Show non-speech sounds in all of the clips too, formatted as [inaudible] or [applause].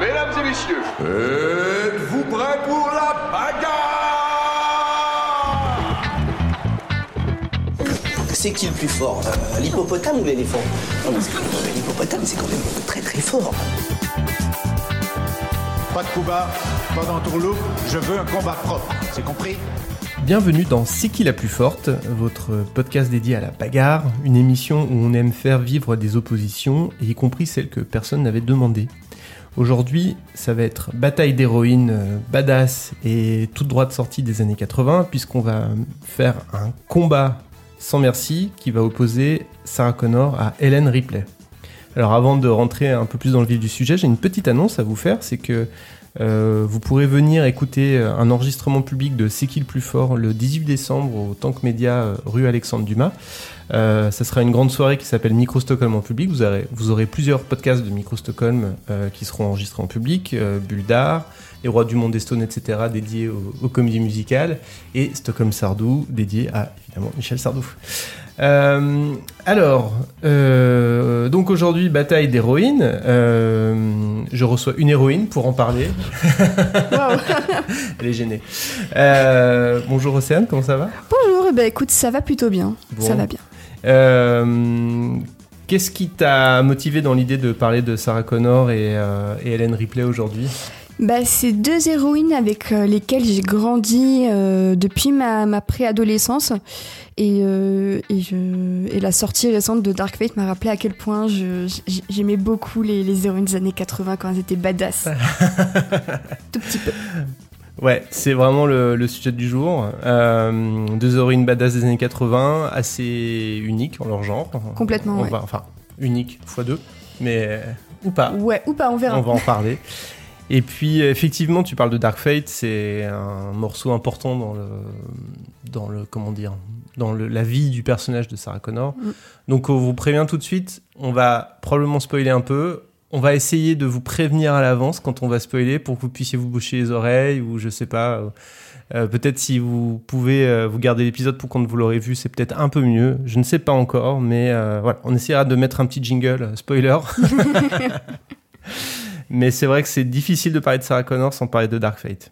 Mesdames et messieurs, êtes-vous prêts pour la bagarre? C'est qui le plus fort? Euh, L'hippopotame ou l'éléphant? Non, parce que euh, l'hippopotame, c'est quand même très très fort. Pas de coup bas, pas d'entourloupe, je veux un combat propre, c'est compris? Bienvenue dans C'est qui la plus forte, votre podcast dédié à la bagarre, une émission où on aime faire vivre des oppositions, y compris celles que personne n'avait demandées. Aujourd'hui, ça va être bataille d'héroïnes euh, badass et toute droite sortie des années 80, puisqu'on va faire un combat sans merci qui va opposer Sarah Connor à Helen Ripley. Alors avant de rentrer un peu plus dans le vif du sujet, j'ai une petite annonce à vous faire, c'est que euh, vous pourrez venir écouter euh, un enregistrement public de C'est qui le plus fort le 18 décembre au Tank Média euh, rue Alexandre Dumas. Euh, ça sera une grande soirée qui s'appelle Micro Stockholm en public. Vous aurez, vous aurez plusieurs podcasts de Micro Stockholm euh, qui seront enregistrés en public, Bulle d'art, Les Rois du Monde des Stones, etc., dédiés aux, aux comédies musicales, et Stockholm Sardou, dédié à évidemment Michel Sardou. Euh, alors, euh, donc aujourd'hui, bataille d'héroïnes. Euh, je reçois une héroïne pour en parler. [laughs] Elle est gênée. Bonjour Océane, comment ça va? Bonjour, bah écoute, ça va plutôt bien. Bon. Ça va bien. Qu'est-ce qui t'a motivé dans l'idée de parler de Sarah Connor et, et Helen Ripley aujourd'hui? Bah, c'est deux héroïnes avec euh, lesquelles j'ai grandi euh, depuis ma, ma préadolescence. Et, euh, et, je, et la sortie récente de Dark Fate m'a rappelé à quel point j'aimais beaucoup les, les héroïnes des années 80 quand elles étaient badass. [laughs] Tout petit peu. Ouais, c'est vraiment le, le sujet du jour. Euh, deux héroïnes badass des années 80, assez uniques en leur genre. Complètement, On ouais. va- enfin, unique fois deux, mais ou pas. Ouais, ou pas, on verra. On va en parler. [laughs] Et puis, effectivement, tu parles de Dark Fate, c'est un morceau important dans le, dans le, comment dire, dans le- la vie du personnage de Sarah Connor. Mm. Donc, on vous prévient tout de suite, on va probablement spoiler un peu. On va essayer de vous prévenir à l'avance quand on va spoiler pour que vous puissiez vous boucher les oreilles ou je sais pas. euh, euh, peut-être si vous pouvez euh, vous garder l'épisode pour quand vous l'aurez vu, c'est peut-être un peu mieux. Je ne sais pas encore, mais euh, voilà, on essaiera de mettre un petit jingle spoiler. [laughs] [laughs] Mais c'est vrai que c'est difficile de parler de Sarah Connor sans parler de Dark Fate.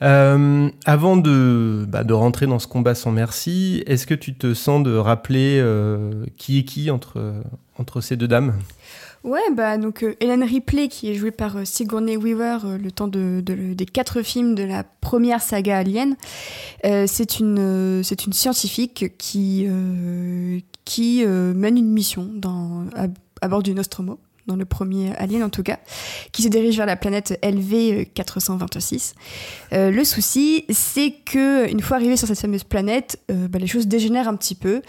Euh, avant de, bah, de rentrer dans ce combat sans merci, est-ce que tu te sens de rappeler euh, qui est qui entre, ces deux dames? Ouais, bah donc euh, Helen Ripley qui est jouée par euh, Sigourney Weaver le temps de, de- des quatre films de la première saga Alien. C'est une scientifique qui mène une mission à, à bord du Nostromo dans le premier Alien en tout cas, qui se dirige vers la planète LV 426. Euh, le souci, c'est que une fois arrivé sur cette fameuse planète, euh, bah, les choses dégénèrent un petit peu.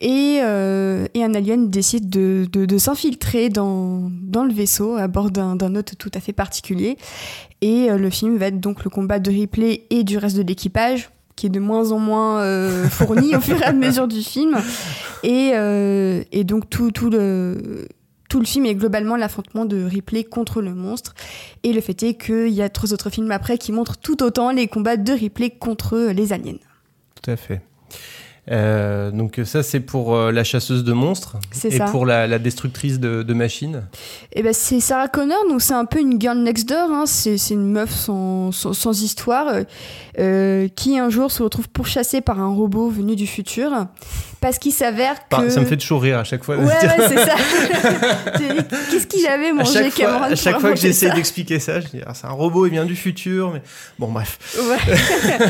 Et, euh, et un alien décide de, de- s'infiltrer dans, dans le vaisseau à bord d'un hôte tout à fait particulier. Et euh, le film va être donc le combat de Ripley et du reste de l'équipage qui est de moins en moins euh, fourni au fur et à mesure du film. Et, euh, et donc tout, tout, le, tout le film est globalement l'affrontement de Ripley contre le monstre. Et le fait est qu'il y a trois autres films après qui montrent tout autant les combats de Ripley contre les aliens. Tout à fait. Euh, donc ça c'est pour euh, la chasseuse de monstres et ça. pour la, la destructrice de, de machines. Et ben c'est Sarah Connor, donc c'est un peu une girl next door, hein. c'est une meuf sans, sans, sans histoire euh, euh, qui un jour se retrouve pourchassée par un robot venu du futur parce qu'il s'avère que... Ça me fait toujours rire à chaque fois. Ouais, ouais, c'est ça. [laughs] [laughs] Qu'est-ce qu'il avait à mangé fois, Cameron à pour chaque fois que j'essaie d'expliquer ça, je dis ah, c'est un robot, il vient du futur, mais bon bref. Ouais.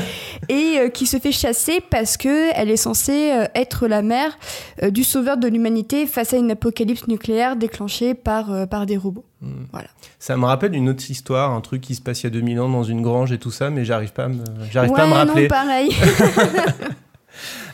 [laughs] et euh, qui se fait chasser parce que elle est censée euh, être la mère euh, du sauveur de l'humanité face à une apocalypse nucléaire déclenchée par, par des robots. Voilà. Ça me rappelle une autre histoire, un truc qui se passe il y a 2000 ans dans une grange et tout ça, mais j'arrive pas à me, j'arrive pas à me rappeler. non, pareil.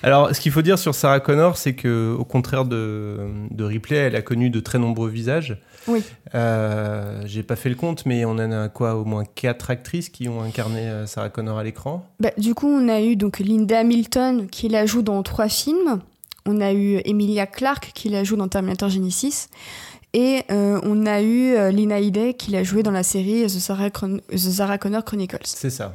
Alors, ce qu'il faut dire sur Sarah Connor, c'est que, au contraire de, de Ripley, elle a connu de très nombreux visages. Oui. Euh, J'ai pas fait le compte, mais on en a quoi, au moins quatre actrices qui ont incarné euh, Sarah Connor à l'écran? Bah, du coup, on a eu donc Linda Hamilton qui la joue dans trois films. On a eu Emilia Clarke qui la joue dans Terminator Genesis. Et euh, on a eu Lina Headey qui l'a joué dans la série The Sarah, Chron- The Sarah Connor Chronicles. C'est ça.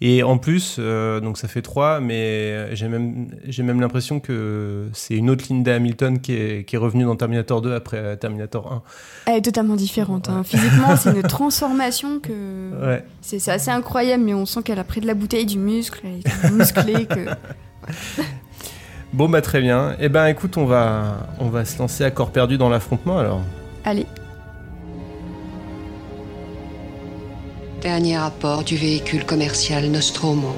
Et en plus, euh, donc ça fait trois, mais j'ai même, j'ai même l'impression que c'est une autre Linda Hamilton qui est, qui est revenue dans Terminator 2 après Terminator 1. Elle est totalement différente. hein. Physiquement, c'est une [laughs] transformation que Ouais. c'est c'est assez incroyable, mais on sent qu'elle a pris de la bouteille, du muscle, elle est musclée que. [laughs] Bon, bah très bien. Eh ben, écoute, on va, on va se lancer à corps perdu dans l'affrontement alors. Allez, Dernier rapport du véhicule commercial Nostromo.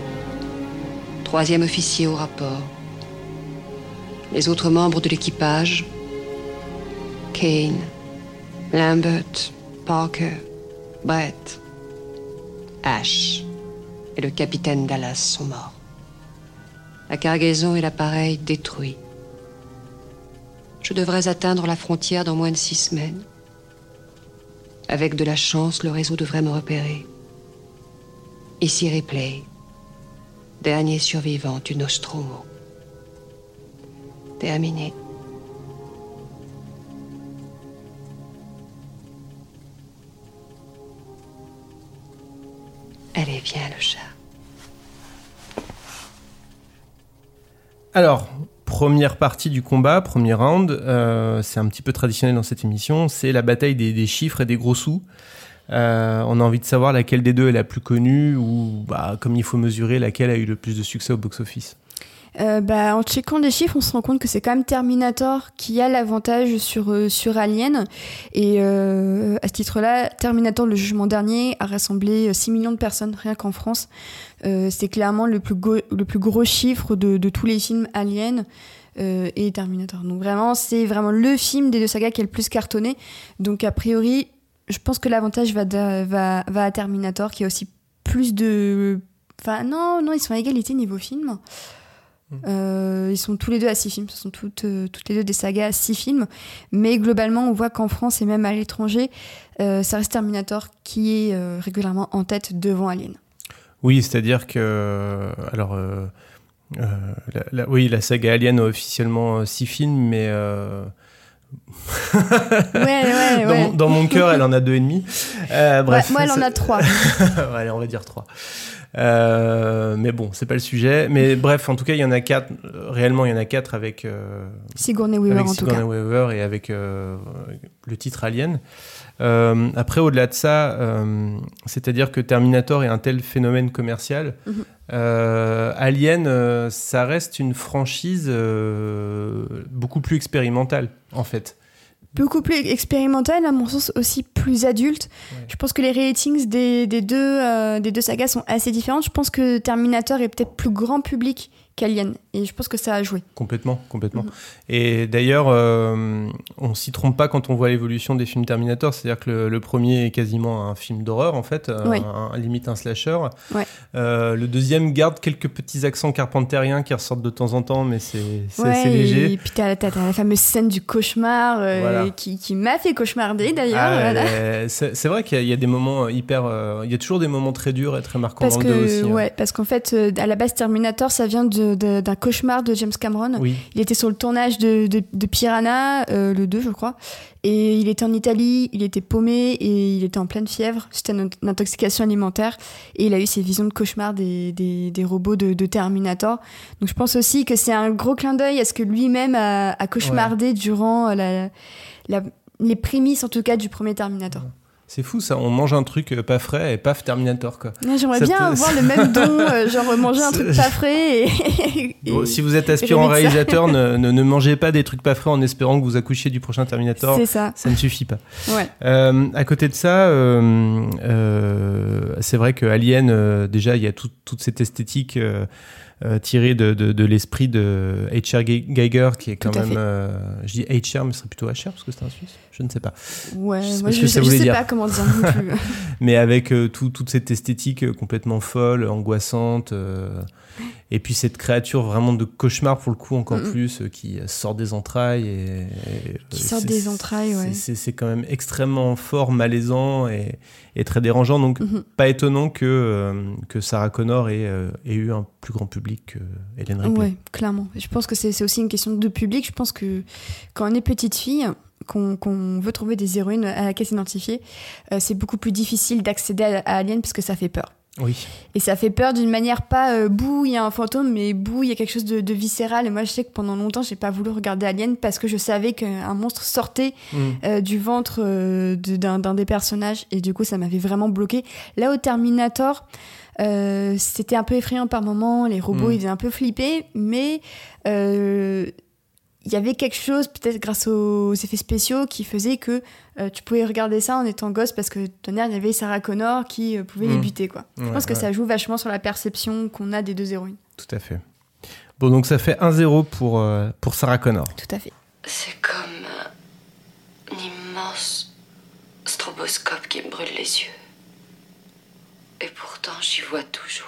Troisième officier au rapport. Les autres membres de l'équipage Kane, Lambert, Parker, Brett, Ash et le capitaine Dallas sont morts. La cargaison et l'appareil détruits. Je devrais atteindre la frontière dans moins de six semaines. Avec de la chance, le réseau devrait me repérer. Ici Ripley, dernier survivant du Nostromo. Terminé. Allez, viens le chat. Alors, première partie du combat, premier round, euh, c'est un petit peu traditionnel dans cette émission, c'est la bataille des, des chiffres et des gros sous. Euh, on a envie de savoir laquelle des deux est la plus connue ou, bah, comme il faut mesurer, laquelle a eu le plus de succès au box-office. Euh, bah, en checkant les chiffres, on se rend compte que c'est quand même Terminator qui a l'avantage sur, euh, sur Alien. Et à ce titre-là, Terminator, le jugement dernier, a rassemblé euh, 6 millions de personnes rien qu'en France. C'est clairement le plus, le plus gros chiffre de, tous les films Alien. et Terminator. Donc vraiment, c'est vraiment le film des deux sagas qui est le plus cartonné. Donc a priori, je pense que l'avantage va, de- va, va à Terminator, qui a aussi plus de... Enfin non, non, ils sont à égalité niveau film. Euh, ils sont tous les deux à six films, ce sont toutes, euh, toutes les deux des sagas à six films. Mais globalement, on voit qu'en France et même à l'étranger, euh, ça reste Terminator qui est régulièrement en tête devant Alien. Oui, c'est-à-dire que. Alors. la- la- oui, la saga Alien a officiellement six films, mais. Euh, Ouais, ouais, [laughs] dans, ouais. mon- dans mon cœur, elle en a deux et demi. Euh, bref, moi, elle en a trois. [laughs] Allez, on va dire 3. mais bon, c'est pas le sujet. Mais bref, en tout cas, il y en a 4. Réellement, il y en a 4 avec, euh, Sigourney Weaver avec en tout Sigourney cas. Weaver et avec euh, le titre Alien. Euh, après, au-delà de ça, euh, c'est-à-dire que Terminator est un tel phénomène commercial. Mhm. euh, Alien, ça reste une franchise beaucoup plus expérimentale, en fait. Beaucoup plus expérimental, à mon sens aussi plus adulte. Je pense que les ratings des, des deux, des deux sagas sont assez différents. Je pense que Terminator est peut-être plus grand public qu'Alien. Et je pense que ça a joué. Complètement, complètement. Mhm. Et d'ailleurs, euh, on s'y trompe pas quand on voit l'évolution des films Terminator. C'est-à-dire que le, le premier est quasiment un film d'horreur, en fait, un- Ouais. un- limite un slasher. Ouais. Euh, le deuxième garde quelques petits accents carpentériens qui ressortent de temps en temps, mais c'est Ouais, assez léger. Et puis t'as, la fameuse scène du cauchemar euh, Voilà. qui, qui m'a fait cauchemarder d'ailleurs. Ah, voilà. c'est vrai qu'il y, a- il y a des moments hyper. euh, il y a toujours des moments très durs et très marquants Parce dans le 2 que, aussi. hein. ouais, parce qu'en fait, à la base, Terminator, ça vient de- d'un cauchemar de James Cameron. Oui. Il était sur le tournage de, de, de Piranha, euh, le 2, je crois. Et il était en Italie, il était paumé et il était en pleine fièvre. C'était une, une intoxication alimentaire. Et il a eu ces visions de cauchemar des, des, des robots de, de Terminator. Donc je pense aussi que c'est un gros clin d'œil à ce que lui-même a, a cauchemardé durant la, la- les prémices, en tout cas, du premier Terminator. C'est fou ça, on mange un truc euh, pas frais et paf Terminator quoi. J'aimerais bien avoir le même don, [laughs] euh, genre manger un truc pas frais et. et- Bon, si vous êtes aspirant réalisateur, ne, [laughs] ne, ne mangez pas des trucs pas frais en espérant que vous accouchiez du prochain Terminator. C'est ça. Ça ne suffit pas. Ouais. Euh, à côté de ça, euh, c'est vrai que Alien, déjà, il y a tout- toute cette esthétique euh, tirée de, de, de l'esprit de H.R. Ge- Geiger, qui est quand Tout même. euh, je dis H.R., mais ce serait plutôt H.R. parce que c'est un Suisse. Je ne sais pas. Ouais, Je sais moi pas je, je sais dire. pas comment dire non plus. [laughs] [laughs] Mais avec euh, tout- toute cette esthétique complètement folle, angoissante. Et puis cette créature vraiment de cauchemar pour le coup encore Mm-mm. plus euh, qui euh, sort des entrailles et, et, Qui sort des entrailles, ouais. c'est- quand même extrêmement fort malaisant et, et très dérangeant donc Mhm. pas étonnant que euh, que Sarah Connor ait, euh, ait eu un plus grand public que Hélène Ripley Ouais, clairement. Je pense que c'est aussi une question de public. Je pense que quand on est petite fille, qu'on veut trouver des héroïnes à laquelle s'identifier, c'est beaucoup plus difficile d'accéder à, à Alien parce que ça fait peur. Oui Et ça fait peur d'une manière pas euh, bouh, il y a un fantôme, mais bouh, il y a quelque chose de, de viscéral. Et moi, je sais que pendant longtemps, j'ai pas voulu regarder Alien parce que je savais qu'un monstre sortait Mm. euh, du ventre euh, d'un des personnages. Et du coup, ça m'avait vraiment bloqué. Là, au Terminator, euh, c'était un peu effrayant par moments. Les robots, Mm. ils faisaient un peu flipper, mais euh, il y avait quelque chose, peut-être grâce aux effets spéciaux, qui faisait que euh, tu pouvais regarder ça en étant gosse parce que tonnerre, il y avait Sarah Connor qui euh, pouvait les Mm. buter, quoi. Je pense que ouais. ça joue vachement sur la perception qu'on a des deux héroïnes. tout à fait bon donc ça fait 1-0 pour euh, pour Sarah Connor Tout à fait. C'est comme un immense stroboscope qui me brûle les yeux. Et pourtant, j'y vois toujours.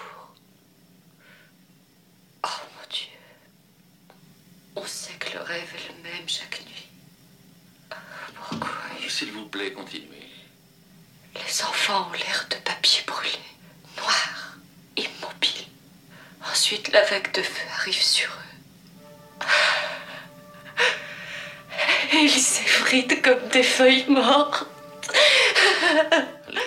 Oh mon Dieu. On sait que le rêve est le même chaque nuit. Pourquoi S'il vous plaît, continuez. Les enfants ont l'air de papier brûlé, noirs, immobiles. Ensuite, la vague de feu arrive sur eux. Et ils s'effritent comme des feuilles mortes.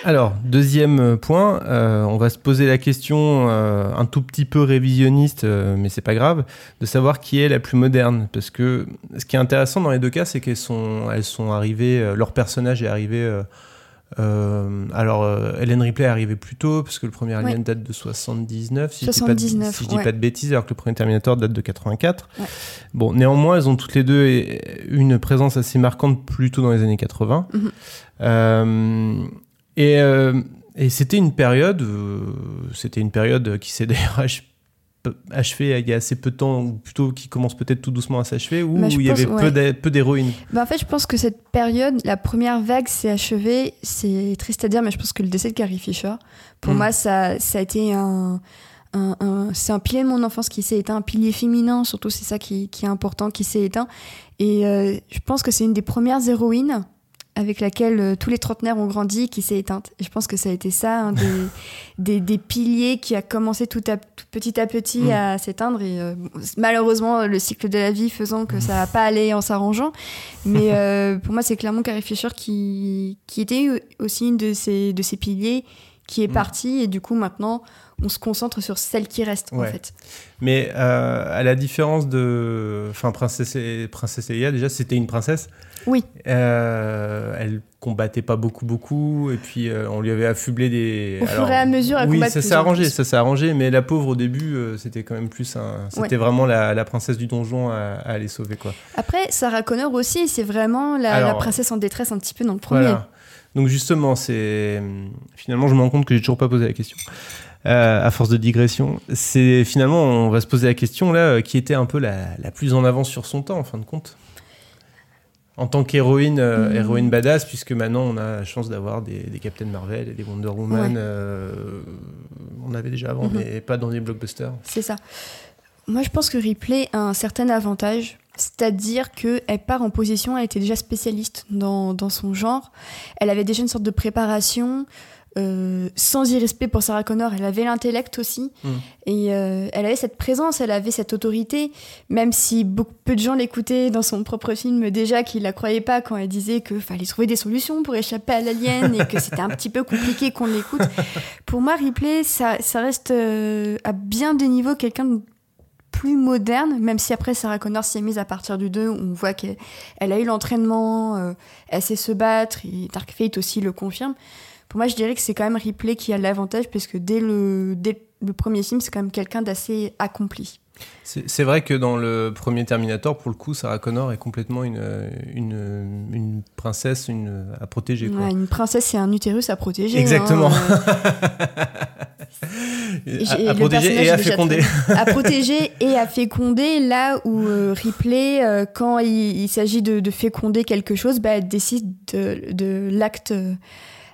Alors, deuxième euh, point, euh, on va se poser la question euh, un tout petit peu révisionniste, euh, mais c'est pas grave, de savoir qui est la plus moderne. Parce que ce qui est intéressant dans les deux cas, c'est qu'elles sont, elles sont arrivées, leur personnage est arrivé. alors, Helen Ripley est arrivée plus tôt, parce que le premier Alien Ouais. date de 79, si 79, je dis pas de, si je dis ouais. pas de bêtises, alors que le premier Terminator date de 84. Ouais. Bon, néanmoins, elles ont toutes les deux une présence assez marquante plus tôt dans les années 80. Mhm. Euh, et euh, et c'était une période, euh, c'était une période qui s'est [laughs] d'ailleurs ach- achevée il y a assez peu de temps, ou plutôt qui commence peut-être tout doucement à s'achever, où Bah, il y avait ouais. peu d'hé- peu d'héroïnes. Bah, en fait, je pense que cette période, la première vague s'est achevée. C'est triste à dire, mais je pense que le décès de Carrie Fisher, pour Mm. moi, ça, ça a été un. un- un- c'est un pilier de mon enfance qui s'est éteint, un pilier féminin, surtout, c'est ça qui, qui est important, qui s'est éteint. Et euh, je pense que c'est une des premières héroïnes avec laquelle euh, tous les trentenaires ont grandi qui s'est éteinte. Et je pense que ça a été ça, un des, [laughs] des, des piliers qui a commencé tout, à, tout petit à petit Mm. à s'éteindre. Et euh, malheureusement, le cycle de la vie faisant que ça va pas aller en s'arrangeant. Mais [laughs] euh, pour moi, c'est clairement Carrie Fisher qui, qui était aussi une de ces, de ces piliers qui est Mm. partie. Et du coup, maintenant, on se concentre sur celle qui reste, en fait. Mais euh, à la différence de. Enfin, Princesse, Princesse Leia, déjà, c'était une princesse. Oui. Euh, elle combattait pas beaucoup, beaucoup. Et puis, euh, on lui avait affublé des. Au fur et à mesure, elle Oui, ça s'est arrangé, ça s'est arrangé. Mais la pauvre, au début, c'était quand même plus un. C'était Ouais. vraiment la, la princesse du donjon à, à aller sauver, quoi. Après, Sarah Connor aussi, c'est vraiment la, Alors, la princesse en détresse un petit peu dans le premier. Voilà. Donc justement, c'est finalement, je me rends compte que j'ai toujours pas posé la question. Euh, à force de digression, c'est finalement, on va se poser la question là, euh, qui était un peu la, la plus en avance sur son temps, en fin de compte. En tant qu'héroïne, euh, Mhm. héroïne badass, puisque maintenant on a la chance d'avoir des, des Captain Marvel et des Wonder Woman. Ouais. euh, on avait déjà avant, Mhm. mais pas dans des blockbusters. C'est ça. Moi, je pense que Ripley a un certain avantage, c'est-à-dire qu'elle part en position, elle était déjà spécialiste dans, dans son genre. Elle avait déjà une sorte de préparation, euh, sans irrespect pour Sarah Connor. Elle avait l'intellect aussi, Mm. et euh, elle avait cette présence, elle avait cette autorité, même si beaucoup, peu de gens l'écoutaient dans son propre film déjà, qui la croyaient pas quand elle disait qu'il fallait trouver des solutions pour échapper à l'alien et que [laughs] c'était un petit peu compliqué qu'on l'écoute. Pour moi, Ripley, ça, ça reste euh, à bien des niveaux quelqu'un de plus moderne, même si après Sarah Connor s'y est mise à partir du 2, on voit qu'elle elle a eu l'entraînement, elle sait se battre, et Dark Fate aussi le confirme. Pour moi, je dirais que c'est quand même Ripley qui a l'avantage, parce que dès le, dès le premier film, c'est quand même quelqu'un d'assez accompli. C'est c'est vrai que dans le premier Terminator, pour le coup, Sarah Connor est complètement une, une, une princesse une, à protéger. Quoi. Ouais, une princesse et un utérus à protéger. Exactement. hein, euh, [laughs] à, et à le protéger et à féconder. à [laughs] protéger et à féconder, là où euh, Ripley, euh, quand il, il s'agit de, de féconder quelque chose, bah, elle décide de, de l'acte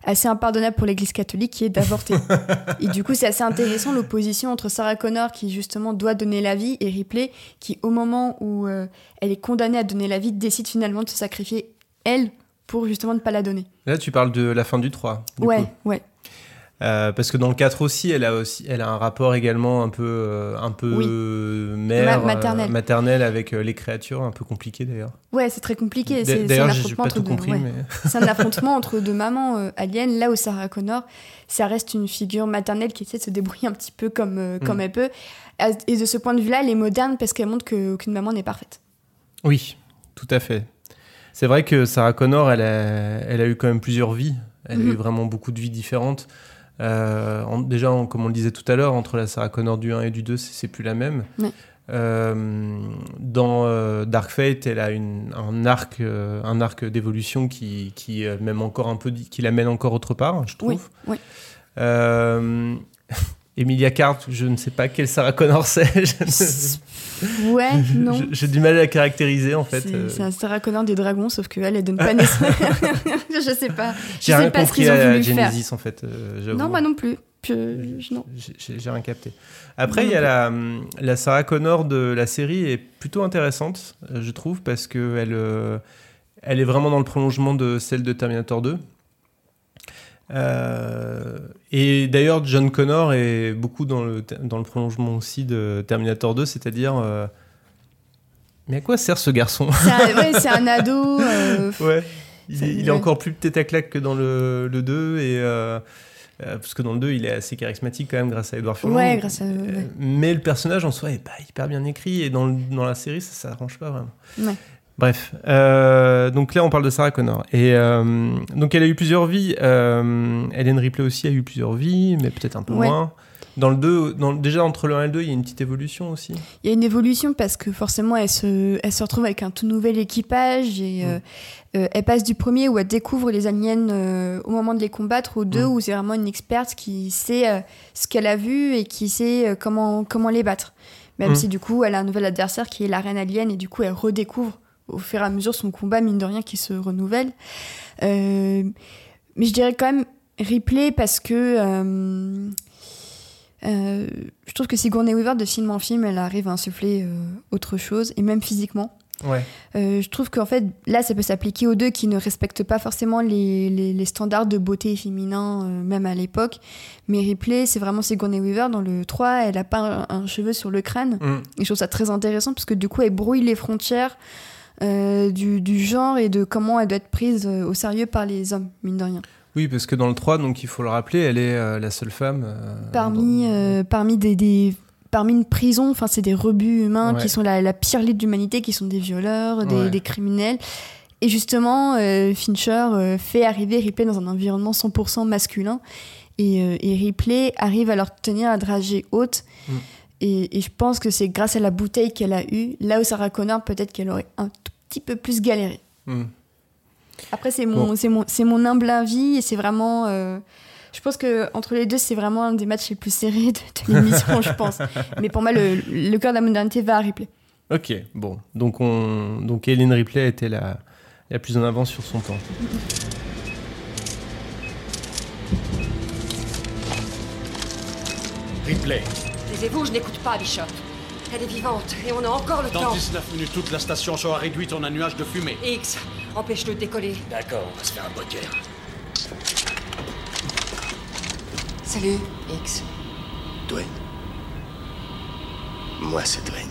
assez impardonnable pour l'Église catholique qui est d'avorter. [laughs] et du coup, c'est assez intéressant l'opposition entre Sarah Connor qui justement doit donner la vie et Ripley qui, au moment où euh, elle est condamnée à donner la vie, décide finalement de se sacrifier elle pour justement ne pas la donner. Là, tu parles de la fin du 3. du ouais, coup. ouais. Euh, parce que dans le 4 aussi, elle a aussi, elle a un rapport également un peu, euh, un peu Oui. mère, Ma- maternelle. euh, maternelle avec les créatures, un peu compliqué d'ailleurs. Ouais, c'est très compliqué. C'est un affrontement entre deux. compris, ouais. mais [laughs] C'est un affrontement entre deux mamans aliens, là où Sarah Connor, ça reste une figure maternelle qui essaie de se débrouiller un petit peu comme, euh, comme Mm. elle peut. Et de ce point de vue-là, elle est moderne parce qu'elle montre qu'aucune maman n'est parfaite. oui, tout à fait. C'est vrai que Sarah Connor, elle a, elle a eu quand même plusieurs vies. Elle a Mhm. eu vraiment beaucoup de vies différentes. Euh, en- déjà, en- comme on le disait tout à l'heure, entre la Sarah Connor du 1 et du 2, c'est plus la même. Ouais. Euh, dans euh, Dark Fate, elle a une, un arc, un arc d'évolution qui, qui même encore un peu, qui l'amène encore autre part, je trouve. Oui, oui. Euh, Emilia Clarke, je ne sais pas quelle Sarah Connor c'est. [laughs] Ouais, non. J'ai du mal à la caractériser en fait. C'est Euh, c'est un Sarah Connor des dragons, sauf qu'elle, elle donne pas [laughs] naissance. [laughs] je sais pas. Je J'ai rien sais pas ce compris ont à voulu faire. Genesis en fait. euh. Non, moi non plus. J'ai- rien capté. Après, il y a non la, la Sarah Connor de la série est plutôt intéressante, euh, je trouve, parce que elle, euh, elle est vraiment dans le prolongement de celle de Terminator 2. Euh, et d'ailleurs, John Connor est beaucoup dans le, dans le prolongement aussi de Terminator 2, c'est-à-dire. euh, mais à quoi sert ce garçon C'est un, ouais, c'est un ado. euh, [laughs] Ouais. Il, est, il est ouais. encore plus tête à claque que dans le, le 2. Et, parce que dans le 2, il est assez charismatique quand même grâce à Edouard Furlong. Ouais, grâce à. Ouais. Mais le personnage en soi est pas hyper bien écrit. Et dans, le- dans la série, ça s'arrange pas vraiment. Ouais. Bref. Euh, donc là, on parle de Sarah Connor. Et euh, donc, elle a eu plusieurs vies. Euh, Helen Ripley aussi a eu plusieurs vies, mais peut-être un peu Ouais. moins. Dans le 2, dans, déjà entre le 1 et le 2, il y a une petite évolution aussi. Il y a une évolution parce que forcément, elle se, elle se retrouve avec un tout nouvel équipage et Mm. euh, elle passe du premier où elle découvre les aliens au moment de les combattre au deux Mm. où c'est vraiment une experte qui sait ce qu'elle a vu et qui sait comment, comment les battre. Même Mm. si du coup, elle a un nouvel adversaire qui est la reine alien et du coup, elle redécouvre au fur et à mesure son combat, mine de rien, qui se renouvelle. Euh, mais je dirais quand même Ripley parce que. euh, euh, je trouve que Sigourney Weaver, de film en film, elle arrive à insuffler autre chose, et même physiquement. Ouais. Je trouve qu'en fait, là, ça peut s'appliquer aux deux qui ne respectent pas forcément les, les- les standards de beauté féminin, même à l'époque. Mais Ripley, c'est vraiment Sigourney Weaver. Dans le 3, elle a pas un, un cheveu sur le crâne. Mm. Et je trouve ça très intéressant parce que du coup, elle brouille les frontières euh, du, du genre et de comment elle doit être prise euh, au sérieux par les hommes, mine de rien. Oui, parce que dans le 3, donc il faut le rappeler, elle est euh, la seule femme. euh, parmi, dans- parmi des, des- parmi une prison, enfin c'est des rebuts humains Ouais. qui sont la, la pire liste d'humanité, qui sont des violeurs, des, Ouais. des criminels. Et justement, euh, Fincher euh, fait arriver Ripley dans un environnement 100% masculin. Et, euh, et Ripley arrive à leur tenir la dragée haute. Mm. Et, et je pense que c'est grâce à la bouteille qu'elle a eue, là où Sarah Connor, peut-être qu'elle aurait un petit peu plus galéré. Mm. Après, c'est mon, Bon. c'est mon, c'est mon humble avis et c'est vraiment. euh, je pense que entre les deux, c'est vraiment un des matchs les plus serrés de, de l'émission, je pense. [laughs] Mais pour moi, le, le cœur de la modernité va à Ripley. Ok, bon. Donc, on... donc Hélène Ripley était la... la plus en avance sur son temps. Ripley, Taisez-vous, je n'écoute pas, Bishop. Elle est vivante et on a encore le dans temps. 19 minutes, toute la station sera réduite en un nuage de fumée. X, empêche-le de décoller. D'accord, on va se faire un poker. Salut, X. Dwayne. Moi, c'est Dwayne.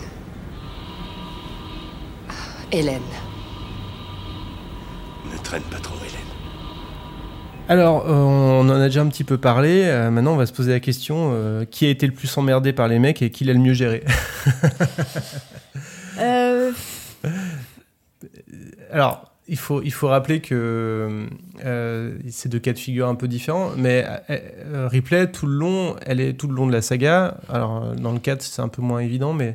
Hélène. Ne traîne pas trop. Alors, euh, on en a déjà un petit peu parlé. Euh, maintenant, on va se poser la question euh, qui a été le plus emmerdé par les mecs et qui l'a le mieux géré [laughs] Alors, il faut, il faut rappeler que c'est deux cas de figure un peu différents, mais Ripley, tout le long, elle est tout le long de la saga. Alors, dans le 4, c'est un peu moins évident, mais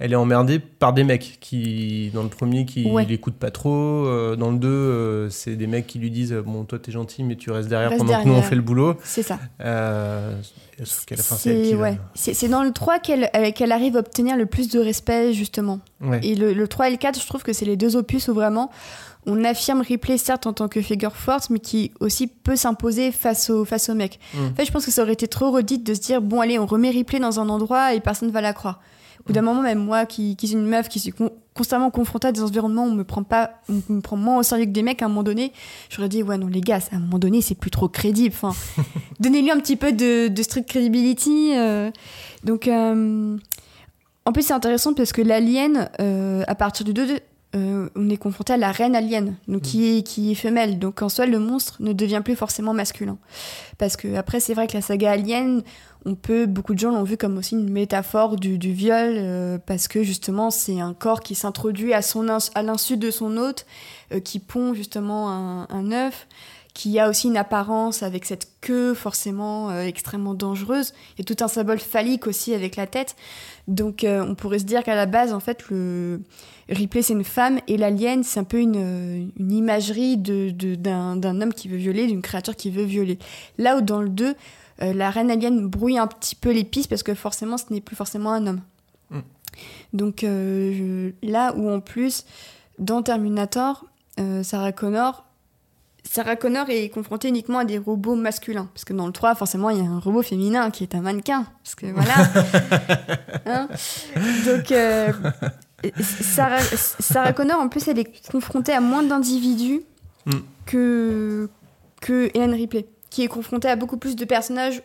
elle est emmerdée par des mecs qui, dans le premier, qui Ouais. l'écoutent pas trop. euh, dans le 2, euh, c'est des mecs qui lui disent Bon, toi, t'es gentil, mais tu restes derrière Reste pendant que nous, on fait le boulot. c'est ça. Euh, sauf qu'à la fin, c'est elle C'est qui va- ouais. C'est- c'est dans le 3 qu'elle elle- qu'elle arrive à obtenir le plus de respect, justement. Ouais. Et le, le 3 et le 4, je trouve que c'est les deux opus où vraiment on affirme Ripley, certes, en tant que figure forte, mais qui aussi peut s'imposer face au, face au mec. Mm. En fait, je pense que ça aurait été trop redite de se dire bon, allez, on remet Ripley dans un endroit et personne va la croire. Au bout d'un moment, même moi qui, qui suis une meuf qui suis con- constamment confrontée à des environnements où on me prend pas, on me prend moins au sérieux que des mecs, à un moment donné, j'aurais dit ouais, non, les gars, à un moment donné, c'est plus trop crédible. Enfin, [laughs] donnez-lui un petit peu de, de street credibility. euh. Donc, euh, en plus, c'est intéressant parce que l'alien, euh, à partir du 2, euh, on est confronté à la reine alien, donc qui, est, qui est femelle. Donc en soi, le monstre ne devient plus forcément masculin. Parce que après, c'est vrai que la saga alien, on peut, beaucoup de gens l'ont vu comme aussi une métaphore du, du viol, euh, parce que justement, c'est un corps qui s'introduit à, son à l'insu de son hôte, euh, qui pond justement un, un œuf qui a aussi une apparence avec cette queue forcément euh, extrêmement dangereuse et tout un symbole phallique aussi avec la tête. Donc euh, on pourrait se dire qu'à la base en fait le Ripley c'est une femme et l'alien c'est un peu une, euh, une imagerie de, de- d'un, homme qui veut violer, d'une créature qui veut violer. Là où dans le 2 euh, la reine alien brouille un petit peu les pistes parce que forcément ce n'est plus forcément un homme. Mm. Donc je- là où en plus dans Terminator Sarah Connor Sarah Connor est confrontée uniquement à des robots masculins. Parce que dans le 3, forcément, il y a un robot féminin qui est un mannequin. Parce que voilà. [laughs] Hein Donc, euh, Sarah, Sarah Connor, en plus, elle est confrontée à moins d'individus Mm. que, que Hélène Ripley, qui est confrontée à beaucoup plus de personnages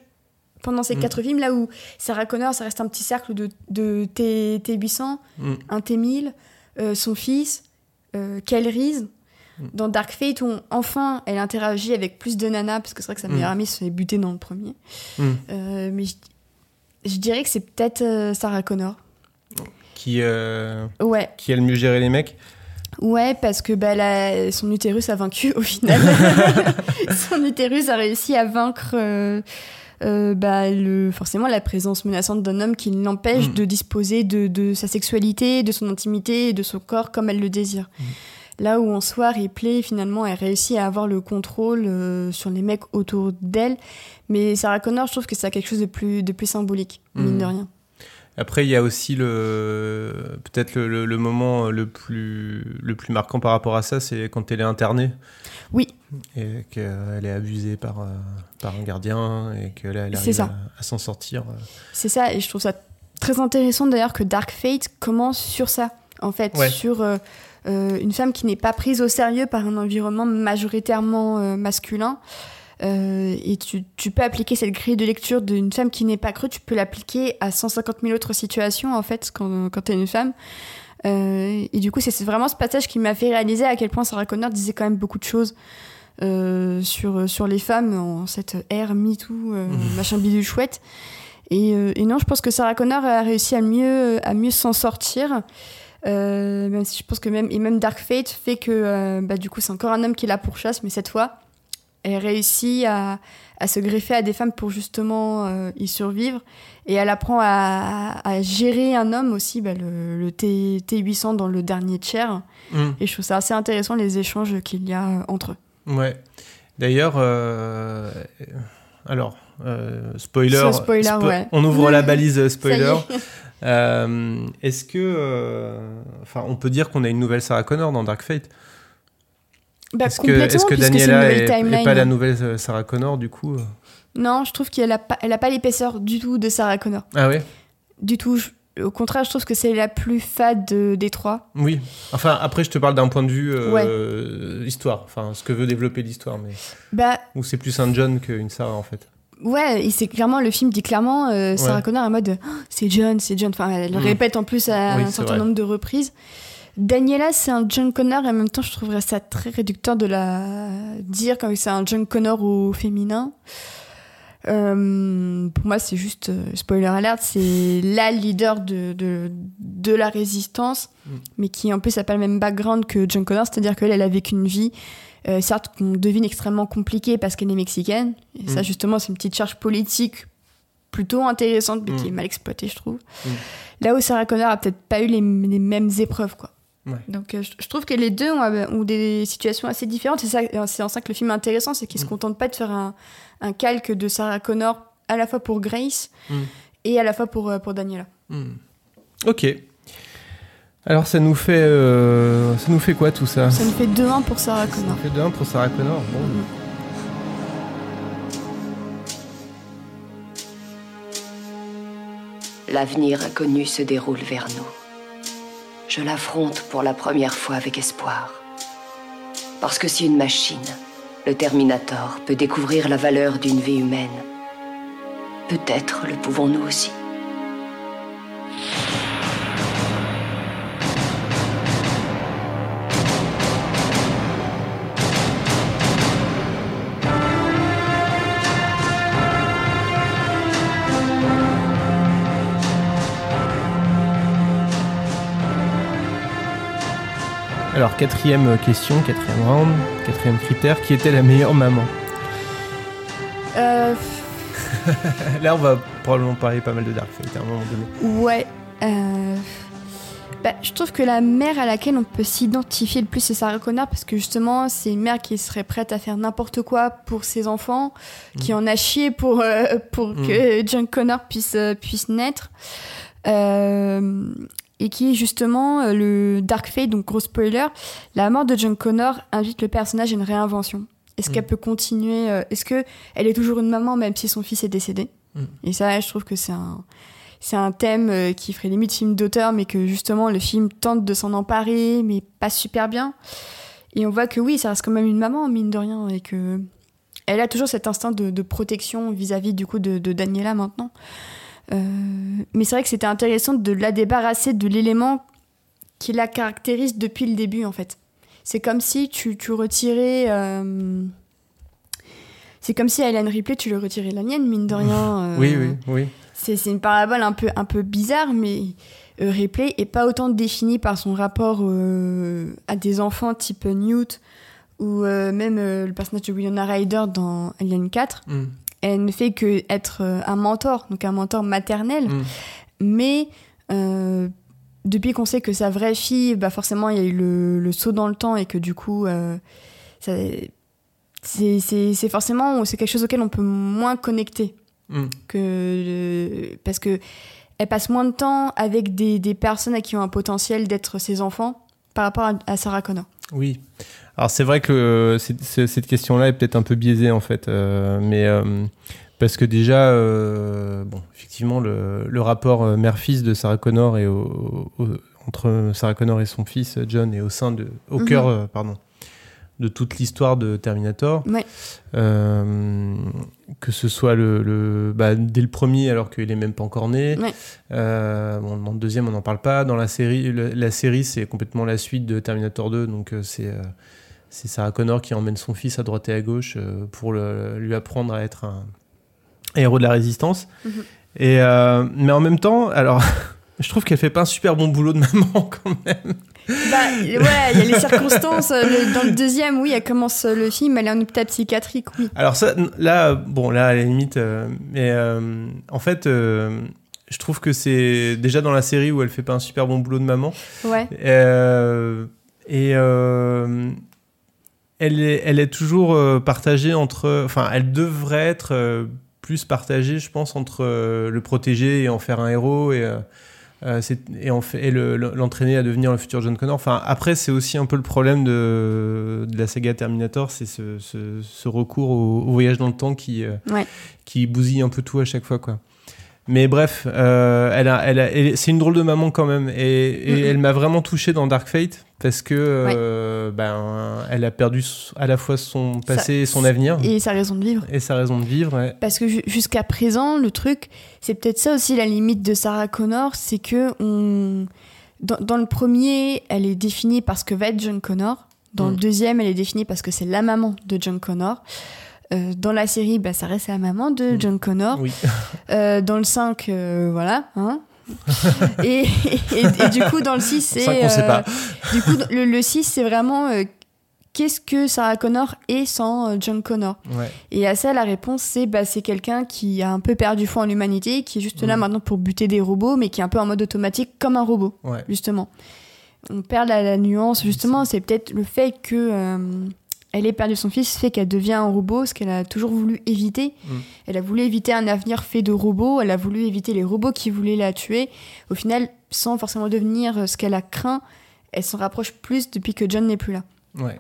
pendant ces Mm. quatre films, là où Sarah Connor, ça reste un petit cercle de, de T, T800, Mm. un T1000, euh, son fils, euh, Kyle Reese. Dans Dark Fate, on, enfin, elle interagit avec plus de nanas, parce que c'est vrai que sa Mm. meilleure amie se fait buter dans le premier. Mm. Euh, mais je, je dirais que c'est peut-être euh, Sarah Connor. Qui, euh, Ouais, qui a le mieux géré les mecs ouais, parce que bah, la- son utérus a vaincu au final. [laughs] son utérus a réussi à vaincre euh, bah, le, forcément la présence menaçante d'un homme qui l'empêche Mm. de disposer de, de sa sexualité, de son intimité et de son corps comme elle le désire. Là où en soi, Ripley, finalement, elle réussit à avoir le contrôle euh, sur les mecs autour d'elle. Mais Sarah Connor, je trouve que c'est quelque chose de plus, de plus symbolique, mine Mm. de rien. Après, il y a aussi le peut-être le, le- le moment le plus le plus marquant par rapport à ça, c'est quand elle est internée. Oui. Et qu'elle est abusée par euh, par un gardien et que là, elle C'est arrive ça. à, à s'en sortir. C'est ça, et je trouve ça très intéressant d'ailleurs que Dark Fate commence sur ça, en fait, Ouais. sur euh, euh, une femme qui n'est pas prise au sérieux par un environnement majoritairement euh, masculin. Euh, et tu, tu peux appliquer cette grille de lecture d'une femme qui n'est pas crue, tu peux l'appliquer à 150 000 autres situations, en fait, quand, quand t'es une femme. Euh, et du coup, c'est vraiment ce passage qui m'a fait réaliser à quel point Sarah Connor disait quand même beaucoup de choses euh, sur, sur les femmes en cette ère MeToo, euh, [laughs] machin bidule chouette. Et, euh, et non, je pense que Sarah Connor a réussi à mieux, à mieux s'en sortir. Euh, même si je pense que même, et même Dark Fate fait que euh, bah, du coup c'est encore un homme qui la pourchasse, mais cette fois, elle réussit à, à se greffer à des femmes pour justement euh, y survivre. Et elle apprend à, à gérer un homme aussi, bah, le, le T, T800 dans le dernier tiers. Mm. Et je trouve ça assez intéressant les échanges qu'il y a entre eux. Ouais. D'ailleurs, alors spoiler. Ouais. On ouvre la [laughs] balise spoiler. Est. Euh, Est-ce que, euh, enfin, on peut dire qu'on a une nouvelle Sarah Connor dans Dark Fate? Bah, Est-ce que, est-ce que Daniela est, est timeline. pas la nouvelle euh, Sarah Connor du coup Non, je trouve qu'elle a pas, elle a pas l'épaisseur du tout de Sarah Connor. Ah ouais? Du tout. je- au contraire, je trouve que c'est la plus fade de- des trois. Oui. Enfin, après, je te parle d'un point de vue euh, histoire. Enfin, ce que veut développer l'histoire, mais Bah où c'est plus un John qu'une Sarah en fait? Ouais, et c'est clairement le film dit clairement euh, Sarah Ouais. Connor en mode Oh, c'est John, c'est John. Enfin, elle le Mm. répète en plus à Oui, un certain vrai. nombre de reprises. Daniela, c'est un John Connor et en même temps, je trouverais ça très réducteur de la dire comme c'est un John Connor au féminin. Euh, pour moi, c'est juste, euh, spoiler alert, c'est la leader de, de, de la résistance, Mm. mais qui en plus n'a pas le même background que John Connor, c'est-à-dire qu'elle, elle a vécu une vie, euh, certes, qu'on devine extrêmement compliquée parce qu'elle est mexicaine. Et ça, Mm. justement, c'est une petite charge politique plutôt intéressante, mais qui Mm. est mal exploitée, je trouve. Mm. Là où Sarah Connor a peut-être pas eu les, les mêmes épreuves, quoi. Ouais. Donc euh, je, je trouve que les deux ont, euh, ont des situations assez différentes. C'est en ça que le film est intéressant, c'est qu'il Mm. se contente pas de faire un, un calque de Sarah Connor à la fois pour Grace Mm. et à la fois pour, euh, pour Daniela. Ok. Alors ça nous fait euh, ça nous fait quoi tout ça Ça nous fait 2-1 pour Sarah Ça Connor. fait 2-1 pour Sarah Connor. Bon. L'avenir inconnu se déroule vers nous. Je l'affronte pour la première fois avec espoir. Parce que si une machine, le Terminator, peut découvrir la valeur d'une vie humaine, peut-être le pouvons-nous aussi. Alors quatrième question, quatrième round, quatrième critère, qui était la meilleure maman Euh, [laughs] Là on va probablement parler pas mal de Dark Fate à un moment donné. ouais. euh, bah, je trouve que la mère à laquelle on peut s'identifier le plus, c'est Sarah Connor, parce que justement, c'est une mère qui serait prête à faire n'importe quoi pour ses enfants, qui en a chié pour, euh, pour Mm. que John Connor puisse, euh, puisse naître. Euh, et qui justement euh, le Dark Fate, donc gros spoiler, la mort de John Connor invite le personnage à une réinvention. Est-ce Mm. qu'elle peut continuer euh, Est-ce que elle est toujours une maman même si son fils est décédé Mm. Et ça, je trouve que c'est un c'est un thème euh, qui ferait limite film d'auteur, mais que justement le film tente de s'en emparer, mais pas super bien. Et on voit que oui, ça reste quand même une maman mine de rien, et que elle a toujours cet instinct de, de protection vis-à-vis du coup de, de Daniela maintenant. Euh, mais c'est vrai que c'était intéressant de la débarrasser de l'élément qui la caractérise depuis le début en fait. C'est comme si tu, tu retirais. euh, C'est comme si à Hélène Ripley tu lui retirais la mienne, mine de rien. [laughs] euh, Oui, oui, oui. C'est c'est une parabole un peu, un peu bizarre, mais euh, Ripley est pas autant définie par son rapport à des enfants type Newt ou même le personnage de Winona Ryder dans Alien 4. Hmm. Elle ne fait que être euh, un mentor, donc un mentor maternel. Mm. Mais euh, depuis qu'on sait que sa vraie fille, bah forcément, il y a eu le, le saut dans le temps et que du coup, euh, c'est forcément c'est quelque chose auquel on peut moins connecter Hmm. que parce que elle passe moins de temps avec des, des personnes à qui ont un potentiel d'être ses enfants par rapport à, à Sarah Connor. Oui. Alors c'est vrai que euh, cette question-là est peut-être un peu biaisée en fait, euh, mais euh, parce que déjà, euh, bon, effectivement, le, le rapport mère-fils de Sarah Connor et au, au- entre Sarah Connor et son fils John est au sein de, au Mhm. cœur, pardon, de toute l'histoire de Terminator. Ouais. Euh, que ce soit le, le- bah, dès le premier alors qu'il est même pas encore né. Ouais. Euh, bon, dans le deuxième on n'en parle pas. Dans la série, le- la série c'est complètement la suite de Terminator 2, donc euh, c'est c'est Sarah Connor qui emmène son fils à droite et à gauche euh, pour le- lui apprendre à être un héros de la résistance. Mhm. Et euh, mais en même temps, alors [laughs] je trouve qu'elle fait pas un super bon boulot de maman [laughs] quand même. Bah, ouais, il y a les circonstances. euh, le- dans le deuxième, oui, elle commence le film, elle est en hôpital psychiatrique, oui. Alors ça, là, bon, là, à la limite, euh, mais euh, en fait, je trouve que c'est déjà dans la série où elle fait pas un super bon boulot de maman. Ouais. Euh, et euh, elle, est, elle est toujours euh, partagée entre... Enfin, elle devrait être euh, plus partagée, je pense, entre euh, le protéger et en faire un héros et... euh, c'est- et, en fait, et le- le- l'entraîner à devenir le futur John Connor. Enfin, après, c'est aussi un peu le problème de, de la saga Terminator, c'est ce, ce- ce recours au, au voyage dans le temps qui, Ouais. qui bousille un peu tout à chaque fois, quoi. Mais bref, euh, elle a, elle a- elle- c'est une drôle de maman quand même, et, et elle m'a vraiment touché dans Dark Fate parce que euh, ben, elle a perdu à la fois son passé et son avenir Et sa raison de vivre. et sa raison de vivre. ouais. Parce que ju- jusqu'à présent, le truc, c'est peut-être ça aussi la limite de Sarah Connor, c'est que on, dans, dans le premier, elle est définie parce que va être John Connor. Dans le Mm. deuxième, elle est définie parce que c'est la maman de John Connor. Euh, dans la série, bah, ça reste la maman de Mm. John Connor. Oui. Euh, dans le 5, euh, voilà. Hein [laughs] et, et, et du coup, dans le 6, c'est. Pas. Du coup, le, le 6, c'est vraiment. euh, Qu'est-ce que Sarah Connor est sans euh, John Connor Ouais. Et à ça, la réponse, c'est bah, c'est quelqu'un qui a un peu perdu foi en l'humanité, qui est juste là Mm. maintenant pour buter des robots, mais qui est un peu en mode automatique comme un robot, Ouais. justement. On perd la, la nuance, justement, c'est peut-être le fait que euh, elle ait perdu son fils fait qu'elle devient un robot, ce qu'elle a toujours voulu éviter. Mm. Elle a voulu éviter un avenir fait de robots, elle a voulu éviter les robots qui voulaient la tuer. Au final, sans forcément devenir ce qu'elle a craint, elle s'en rapproche plus depuis que John n'est plus là. Ouais.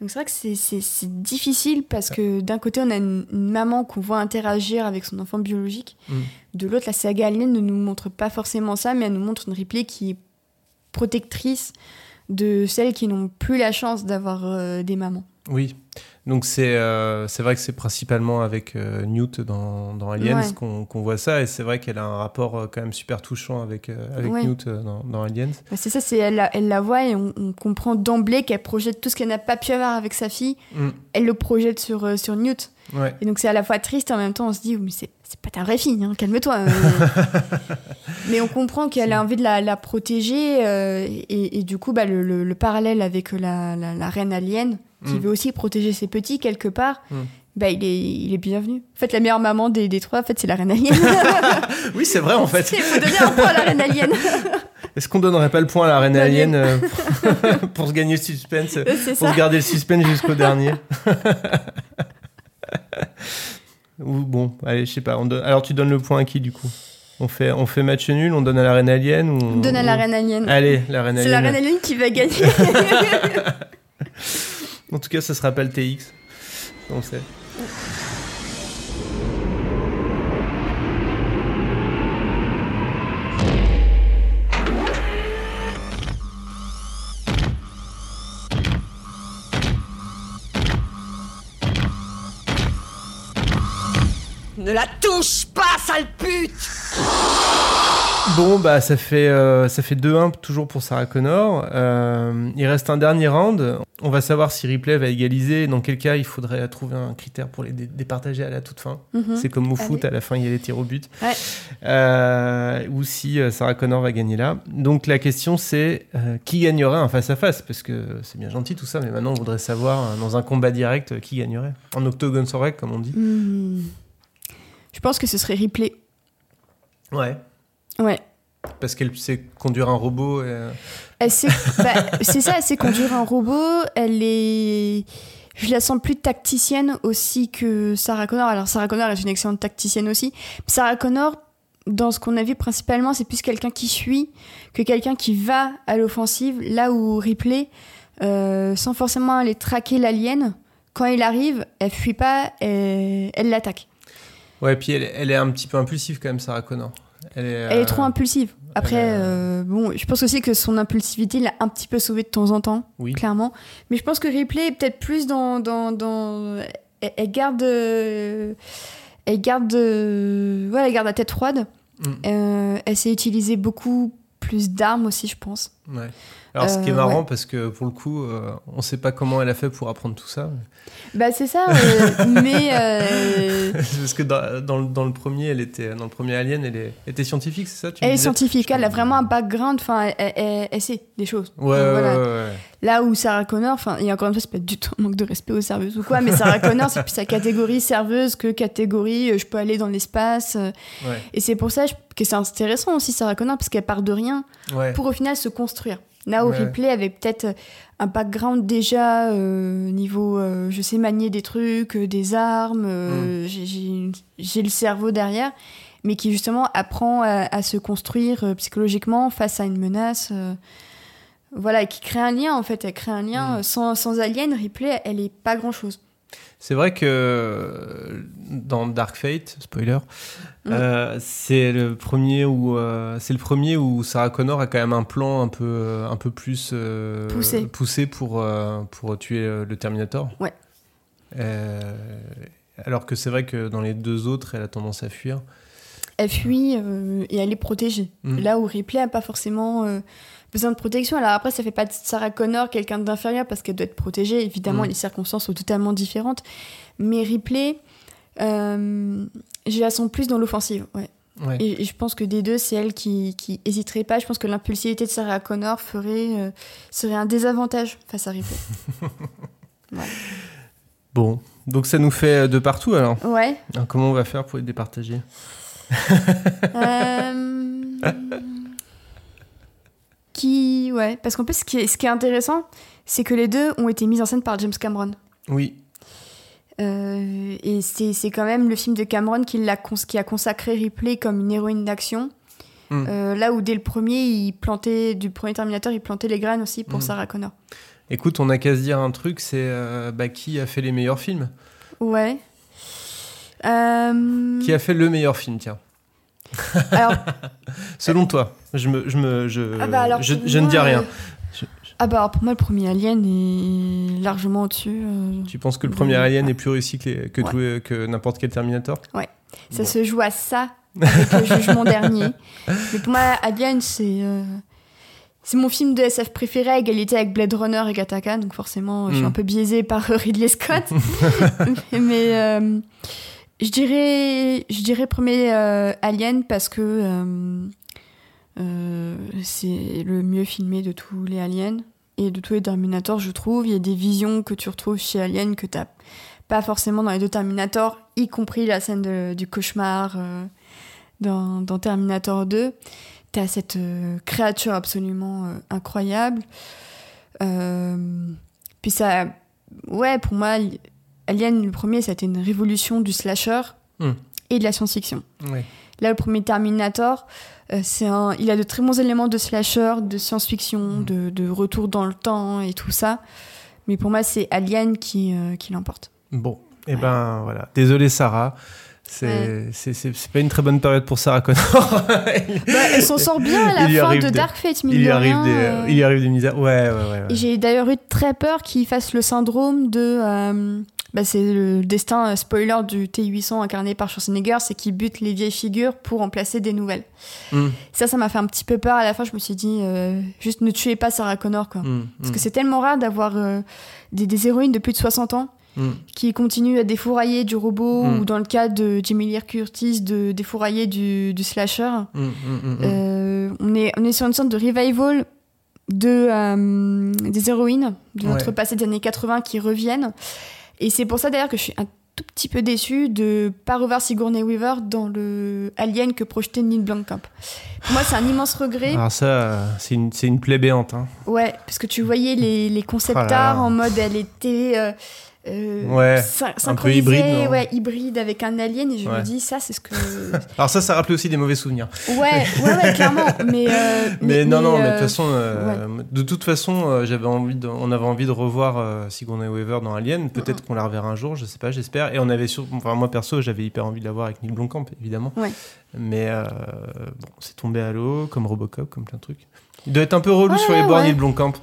Donc c'est vrai que c'est- difficile parce que d'un côté on a une, une maman qu'on voit interagir avec son enfant biologique, Mm. de l'autre la saga Alien ne nous montre pas forcément ça, mais elle nous montre une Ripley qui est protectrice de celles qui n'ont plus la chance d'avoir euh, des mamans. Oui. Donc c'est euh, c'est vrai que c'est principalement avec euh, Newt dans, dans Aliens Ouais. qu'on voit ça et c'est vrai qu'elle a un rapport quand même super touchant avec, avec Ouais. Newt dans, dans Aliens. Bah, c'est ça, c'est elle, la- elle la voit et on, on comprend d'emblée qu'elle projette tout ce qu'elle n'a pas pu avoir avec sa fille, Mm. elle le projette sur, sur Newt. Ouais. Et donc c'est à la fois triste et en même temps on se dit mais c'est c'est pas ta vraie fille, hein, calme-toi. euh. [laughs] mais on comprend qu'elle a envie de la, la protéger euh, et, et du coup bah, le, le- le parallèle avec la, la- la reine alien qui Mm. veut aussi protéger ses petits quelque part, Mm. bah, il, est, il est bienvenu. En fait la meilleure maman des, des trois en fait c'est la reine alien. [laughs] Oui, c'est vrai en fait. Il faut donner un point à la reine alien. [laughs] Est-ce qu'on donnerait pas le point à la reine Alien. alien euh, pour, pour se gagner le suspense Pour se garder le suspense jusqu'au dernier? Ou bon, allez, je sais pas. on donne- Alors tu donnes le point à qui du coup? On fait, on fait match nul, on donne à la reine alien ou On donne à la reine alien. Allez, la reine C'est alien. la reine alien qui va gagner. [laughs] En tout cas, ça se rappelle TX. On sait. Touche pas, sale pute Bon, bah ça fait, euh, ça fait 2-1 toujours pour Sarah Connor. Euh, il reste un dernier round. On va savoir si Ripley va égaliser. Dans quel cas, il faudrait trouver un critère pour les dé- départager à la toute fin. Mhm. C'est comme au foot, Allez. à la fin, il y a les tirs au but. Ouais. Euh, ou si euh, Sarah Connor va gagner là. Donc la question, c'est euh, qui gagnerait un face-à-face Parce que c'est bien gentil tout ça, mais maintenant, on voudrait savoir, euh, dans un combat direct, euh, qui gagnerait. En octogone règle, comme on dit. Hmm. Je pense que ce serait Ripley. Ouais. Ouais. Parce qu'elle sait conduire un robot. et, euh, Elle sait, bah, [laughs] c'est ça, elle sait conduire un robot. Elle est. Je la sens plus tacticienne aussi que Sarah Connor. Alors, Sarah Connor est une excellente tacticienne aussi. Sarah Connor, dans ce qu'on a vu principalement, c'est plus quelqu'un qui suit que quelqu'un qui va à l'offensive. Là où Ripley, euh, sans forcément aller traquer l'alien, quand il arrive, elle fuit pas, elle elle l'attaque. Ouais, puis elle, elle est un petit peu impulsive quand même, Sarah Connor. Elle est, Elle euh, est trop impulsive. Après, elle, euh, bon, je pense aussi que son impulsivité l'a un petit peu sauvée de temps en temps, Oui. clairement. Mais je pense que Ripley est peut-être plus dans. dans, dans... Elle, elle garde. euh, Elle garde. euh, Ouais, elle garde la tête froide. Mm. Euh, elle sait utiliser beaucoup plus d'armes aussi, je pense. Ouais. Alors, ce qui est Euh, marrant, ouais. parce que pour le coup, euh, on sait pas comment elle a fait pour apprendre tout ça. Bah, c'est ça, euh, mais. [laughs] parce que dans, dans le, dans le premier, elle était dans le premier Alien, elle est- était scientifique, c'est ça tu Elle est scientifique, elle a vraiment un background, enfin, elle, elle- elle sait des choses. Ouais, Donc, ouais, voilà. ouais, ouais. Là où Sarah Connor, enfin, et encore une fois, c'est pas du tout un manque de respect aux serveuses ou quoi, mais Sarah Connor, c'est plus sa catégorie serveuse que catégorie je peux aller dans l'espace. Ouais, Et c'est pour ça que c'est intéressant aussi, Sarah Connor, parce qu'elle part de rien ouais. pour au final se construire. Là où Ouais. Ripley avait peut-être un background déjà euh, niveau euh, je sais manier des trucs, euh, des armes, Mm. euh, j'ai- le cerveau derrière, mais qui justement apprend à, à se construire euh, psychologiquement face à une menace. euh, voilà, et qui crée un lien en fait. Elle crée un lien. Mm. euh, Sans, sans Alien, Ripley, elle est pas grand chose. C'est vrai que euh, dans Dark Fate, spoiler, Mm. euh, c'est le premier où euh, c'est le premier où Sarah Connor a quand même un plan un peu un peu plus euh, Poussé. poussé pour pour tuer le Terminator. Ouais. Alors que c'est vrai que dans les deux autres, elle a tendance à fuir. elle fuit et elle est protégée. Mm. Là où Ripley a pas forcément besoin de protection. Alors après, ça fait pas de Sarah Connor quelqu'un d'inférieur parce qu'elle doit être protégée. Évidemment, Mm. les circonstances sont totalement différentes. Mais Ripley, euh, je la sens plus dans l'offensive. Ouais. Ouais. Et, et je pense que des deux, c'est elle qui, qui hésiterait pas. Je pense que l'impulsivité de Sarah Connor ferait, euh, serait un désavantage face à Ripley. [laughs] Bon, donc ça nous fait euh, de partout alors. Ouais. Alors, comment on va faire pour les départager? Euh, qui, ouais, parce qu'en plus, ce qui est, ce qui est intéressant, c'est que les deux ont été mis en scène par James Cameron. Oui. Euh, et c'est quand même le film de Cameron qui, cons- qui a consacré Ripley comme une héroïne d'action. Mm. Euh, là où dès le premier, il plantait, du premier Terminator, il plantait les graines aussi pour Mm. Sarah Connor. Écoute, on a qu'à se dire un truc, c'est euh, bah, qui a fait les meilleurs films? Ouais. Qui a fait le meilleur film, tiens Alors, [laughs] Selon toi, je me, je me, je, Ah bah alors, je, ne dis rien. Euh, ah bah alors pour moi, le premier Alien est largement au-dessus. euh, Tu penses que le de- premier Alien ouais. est plus réussi que, les- que, Ouais. n'importe quel Terminator? Ça Bon. se joue à ça [laughs] avec le jugement dernier. Mais pour moi, Alien, c'est euh, c'est mon film de SF préféré à égalité avec Blade Runner et Gattaca, donc forcément, je suis Mm. un peu biaisée par euh, Ridley Scott. [laughs] [laughs] Mais euh, je dirais, je dirais premier euh, Alien parce que euh, euh, c'est le mieux filmé de tous les Aliens et de tous les Terminators, je trouve. Il y a des visions que tu retrouves chez Alien que tu pas forcément dans les deux Terminator, y compris la scène de- du cauchemar euh, dans, dans Terminator 2. T'as cette euh, créature absolument euh, incroyable. Puis ça, ouais, pour moi, Alien, le premier, ça a été une révolution du slasher Hmm. et de la science-fiction. Là, le premier Terminator, euh, c'est un, il a de très bons éléments de slasher, de science-fiction, de, de retour dans le temps et tout ça. Mais pour moi, c'est Alien qui, euh, qui l'emporte. Bon, et ben voilà. Désolé Sarah. C'est Ouais. c'est- c'est- c'est pas une très bonne période pour Sarah Connor. [laughs] Bah, elle s'en sort bien à la fin de des- Dark Fate, il, lui de arrive rien, des, euh. il lui arrive des misères. Ouais, ouais, ouais. j'ai d'ailleurs eu très peur qu'il fasse le syndrome de. Bah, c'est le destin euh, spoiler du T800 incarné par Schwarzenegger, c'est qu'il bute les vieilles figures pour en placer des nouvelles. Mm, Ça, ça m'a fait un petit peu peur. À la fin, je me suis dit, euh, juste ne tuez pas Sarah Connor, quoi. mm, Parce que c'est tellement rare d'avoir euh, des, des héroïnes de plus de 60 ans qui continuent à défourailler du robot, ou dans le cas de Jimmy Lee Curtis, de défourailler du, du slasher. Euh, on, est, on est sur une sorte de revival de, des héroïnes de notre Ouais. passé des années 80 qui reviennent. Et c'est pour ça d'ailleurs que je suis un tout petit peu déçue de pas revoir Sigourney Weaver dans le Alien que projetait Neil Blomkamp. Pour moi, c'est un immense regret. Alors ça, euh, c'est une, une plaie béante. Hein. Ouais, parce que tu voyais les, les concept Oh là là. art en mode elle était euh, euh, Ouais, un peu hybride, ouais, hybride avec un alien et je Ouais. me dis ça c'est ce que [laughs] Alors ça, ça rappelait aussi des mauvais souvenirs. ouais ouais ouais [laughs] clairement mais euh, Mais, non, non, mais de euh, toute façon, euh, de toute façon, euh, j'avais envie de, on avait envie de revoir euh, Sigourney Weaver dans Alien. Peut-être qu'on la reverra un jour, je sais pas, j'espère. Et on avait sur, enfin moi perso, j'avais hyper envie de la voir avec Neil Blomkamp, évidemment. Mais euh, bon, c'est tombé à l'eau, comme Robocop, comme plein de trucs. Il doit être un peu relou sur les bords ouais. Neil Blomkamp.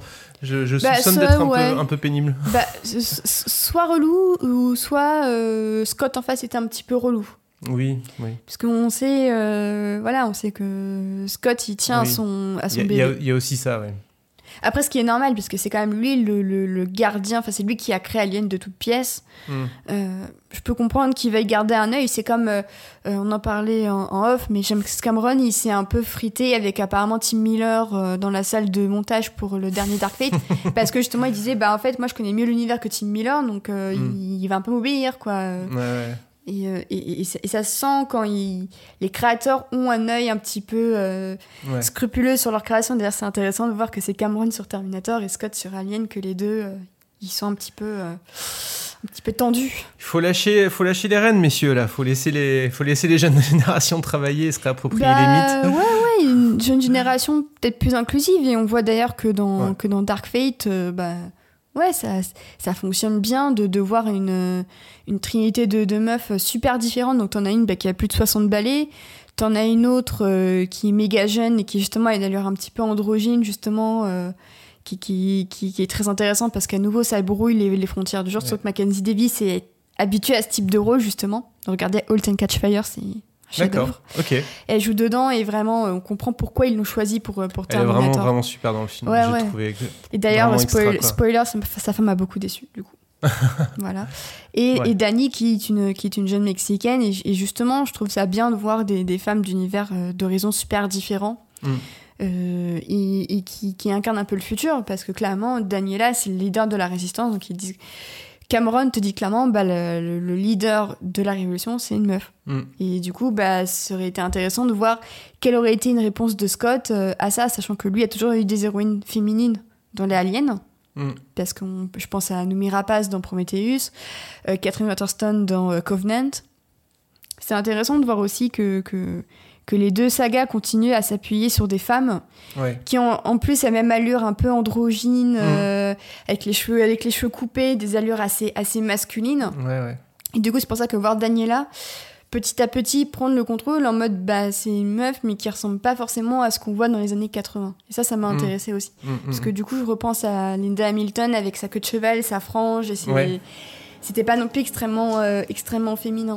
Je, je Bah, soupçonne d'être un, ouais. peu, un peu pénible. [laughs] bah, soit relou ou soit euh, Scott en face était un petit peu relou Oui, oui. parce qu'on sait euh, voilà on sait que Scott il tient Oui. à son à son il bébé y a- il y a aussi ça, ouais. Après ce qui est normal puisque c'est quand même lui le, le- le gardien enfin c'est lui qui a créé Alien de toute pièce Mm. Euh, je peux comprendre qu'il veuille garder un œil. C'est comme, euh, euh, on en parlait en, en off, mais James Cameron, il s'est un peu frité avec apparemment Tim Miller euh, dans la salle de montage pour le dernier Dark Fate, [laughs] parce que justement il disait, bah en fait moi je connais mieux l'univers que Tim Miller, donc euh, Mm. il, il va un peu m'obéir quoi. Ouais, ouais. Et, euh, et, et ça, et ça se sent quand il- les créateurs ont un œil un petit peu euh, Ouais. scrupuleux sur leur création. D'ailleurs c'est intéressant de voir que c'est Cameron sur Terminator et Scott sur Alien que les deux, euh, ils sont un petit peu, euh, un petit peu tendus. Il faut lâcher, faut lâcher les rênes, messieurs, là. Faut laisser les, faut laisser les jeunes [laughs] générations travailler, se réapproprier les mythes. Bah, Ouais, ouais, une jeune génération peut-être plus inclusive. Et on voit d'ailleurs que dans, Ouais. que dans Dark Fate, bah, ouais, ça, ça fonctionne bien de, de voir une, une trinité de, de meufs super différentes. Donc, t'en as une bah, qui a plus de 60 balais. T'en as une autre euh, qui est méga jeune et qui, justement, a une allure un petit peu androgyne, justement. euh, qui, qui, qui, qui est très intéressant parce qu'à nouveau, ça brouille les, les frontières du genre. Ouais. Sauf que Mackenzie Davis est habituée à ce type de rôle, justement. Regardez Halt and Catch Fire, c'est D'accord. Ok. Elle joue dedans et vraiment, on comprend pourquoi ils l'ont choisi pour, euh, pour Elle est Terminator. vraiment, vraiment super dans le film. Ouais, J'ai ouais. trouvé Et d'ailleurs, spoil- spoiler, sa femme m'a beaucoup déçu, du coup. [laughs] voilà. Et, Ouais. et Dani, qui est, une, qui est une jeune mexicaine, et, et justement, je trouve ça bien de voir des, des femmes d'univers euh, d'horizons super différents. Mm. euh, et, et qui, qui incarnent un peu le futur, parce que clairement, Daniela, c'est le leader de la résistance, donc ils disent. Cameron te dit clairement, bah, le, le- le leader de la révolution, c'est une meuf. Mm. Et du coup, bah, ça aurait été intéressant de voir quelle aurait été une réponse de Scott euh, à ça, sachant que lui a toujours eu des héroïnes féminines dans les aliens. Mm. Parce que je pense à Noomi Rapace dans Prometheus, euh, Catherine Waterston dans euh, Covenant. C'est intéressant de voir aussi que, que, que les deux sagas continuent à s'appuyer sur des femmes Ouais. qui ont en plus la même allure un peu androgyne, Mm. euh, avec, les cheveux, avec les cheveux coupés, des allures assez, assez masculines. Ouais, ouais. Et du coup, c'est pour ça que voir Daniela petit à petit prendre le contrôle en mode bah c'est une meuf mais qui ressemble pas forcément à ce qu'on voit dans les années 80. Et ça ça m'a Mm. intéressé aussi mm, parce que du coup, je repense à Linda Hamilton avec sa queue de cheval, sa frange et c'était pas non plus extrêmement euh, extrêmement féminin.